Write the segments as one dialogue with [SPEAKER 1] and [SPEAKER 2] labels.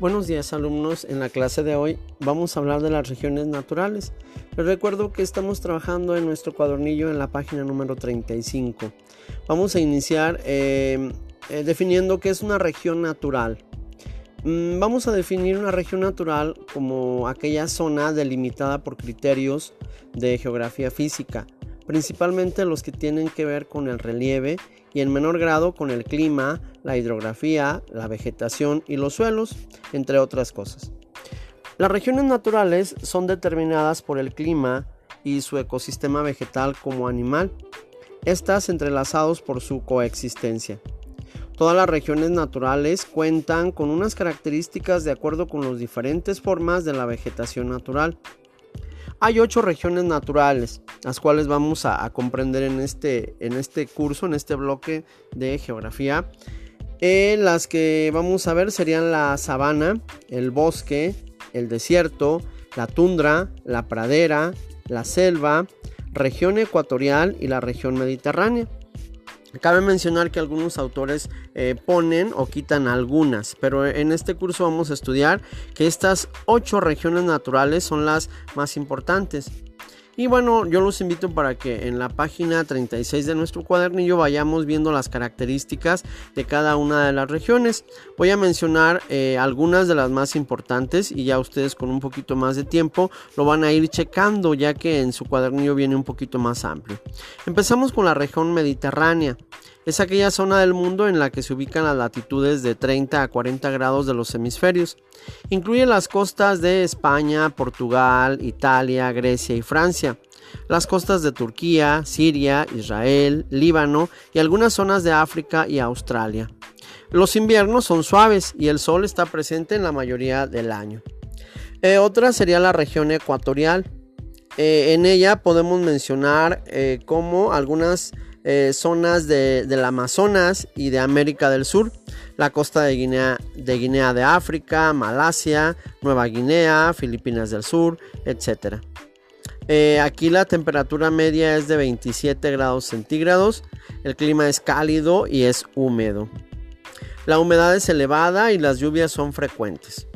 [SPEAKER 1] Buenos días alumnos, en la clase de hoy vamos a hablar de las regiones naturales. Les recuerdo que estamos trabajando en nuestro cuadernillo en la página número 35. Vamos a iniciar eh, eh, definiendo qué es una región natural. Mm, vamos a definir una región natural como aquella zona delimitada por criterios de geografía física, principalmente los que tienen que ver con el relieve y en menor grado con el clima, la hidrografía, la vegetación y los suelos, entre otras cosas. Las regiones naturales son determinadas por el clima y su ecosistema vegetal como animal, estas entrelazados por su coexistencia. Todas las regiones naturales cuentan con unas características de acuerdo con las diferentes formas de la vegetación natural. Hay ocho regiones naturales, las cuales vamos a, comprender en este, en este curso, en este bloque de geografía. Eh, las que vamos a ver serían la sabana, el bosque, el desierto, la tundra, la pradera, la selva, región ecuatorial y la región mediterránea. Cabe mencionar que algunos autores eh, ponen o quitan algunas, pero en este curso vamos a estudiar que estas ocho regiones naturales son las más importantes. Y bueno, yo los invito para que en la página 36 de nuestro cuadernillo vayamos viendo las características de cada una de las regiones. Voy a mencionar eh, algunas de las más importantes y ya ustedes con un poquito más de tiempo lo van a ir checando ya que en su cuadernillo viene un poquito más amplio. Empezamos con la región mediterránea. Es aquella zona del mundo en la que se ubican las latitudes de 30 a 40 grados de los hemisferios. Incluye las costas de España, Portugal, Italia, Grecia y Francia las costas de Turquía, Siria, Israel, Líbano y algunas zonas de África y Australia. Los inviernos son suaves y el sol está presente en la mayoría del año. Eh, otra sería la región ecuatorial. Eh, en ella podemos mencionar eh, algunas eh, zonas de, del Amazonas y de América del Sur, la costa de Guinea, de Guinea de África, Malasia, Nueva Guinea, Filipinas del Sur, etc. Eh, aquí la temperatura media es de 27 grados centígrados, el clima es cálido y es húmedo. La humedad es elevada y las lluvias son frecuentes.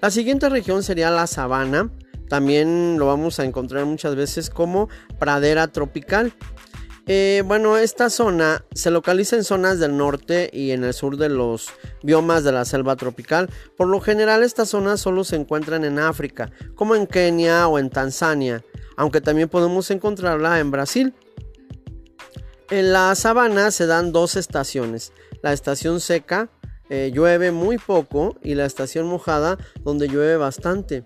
[SPEAKER 1] La siguiente región sería la sabana, también lo vamos a encontrar muchas veces como pradera tropical. Eh, bueno, esta zona se localiza en zonas del norte y en el sur de los biomas de la selva tropical. Por lo general, estas zonas solo se encuentran en África, como en Kenia o en Tanzania, aunque también podemos encontrarla en Brasil. En la sabana se dan dos estaciones, la estación seca, eh, llueve muy poco, y la estación mojada, donde llueve bastante.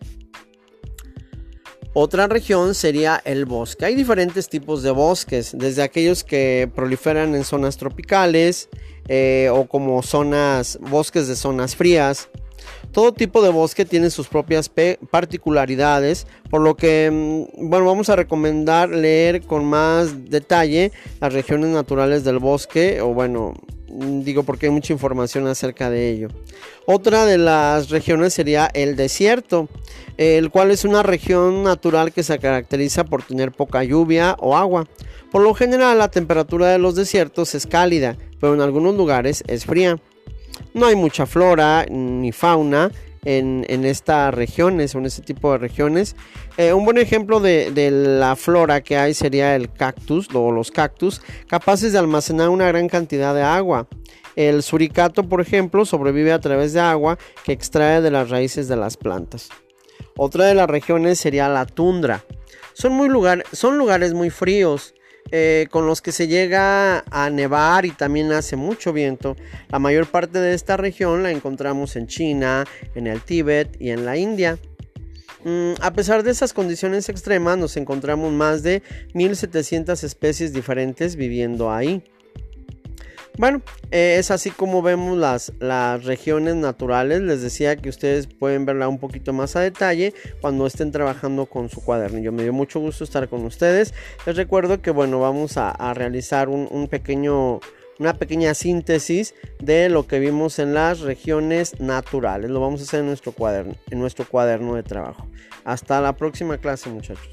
[SPEAKER 1] Otra región sería el bosque. Hay diferentes tipos de bosques, desde aquellos que proliferan en zonas tropicales eh, o como zonas, bosques de zonas frías. Todo tipo de bosque tiene sus propias particularidades, por lo que mm, bueno, vamos a recomendar leer con más detalle las regiones naturales del bosque o bueno, digo porque hay mucha información acerca de ello. Otra de las regiones sería el desierto, el cual es una región natural que se caracteriza por tener poca lluvia o agua. Por lo general la temperatura de los desiertos es cálida, pero en algunos lugares es fría. No hay mucha flora ni fauna en, estas regiones o en este tipo de regiones. Eh, un buen ejemplo de, la flora que hay sería el cactus o los cactus, capaces de almacenar una gran cantidad de agua. El suricato, por ejemplo, sobrevive a través de agua que extrae de las raíces de las plantas. Otra de las regiones sería la tundra. Son, muy son lugares muy fríos, eh, con los que se llega a nevar y también hace mucho viento. La mayor parte de esta región la encontramos en China, en el Tíbet y en la India. Mm, a pesar de esas condiciones extremas, nos encontramos más de 1700 especies diferentes viviendo ahí. Bueno, eh, es así como vemos las, las regiones naturales. Les decía que ustedes pueden verla un poquito más a detalle cuando estén trabajando con su cuadernillo. Me dio mucho gusto estar con ustedes. Les recuerdo que bueno, vamos a, realizar un, pequeño una pequeña síntesis de lo que vimos en las regiones naturales. Lo vamos a hacer en nuestro cuaderno, en nuestro cuaderno de trabajo. Hasta la próxima clase, muchachos.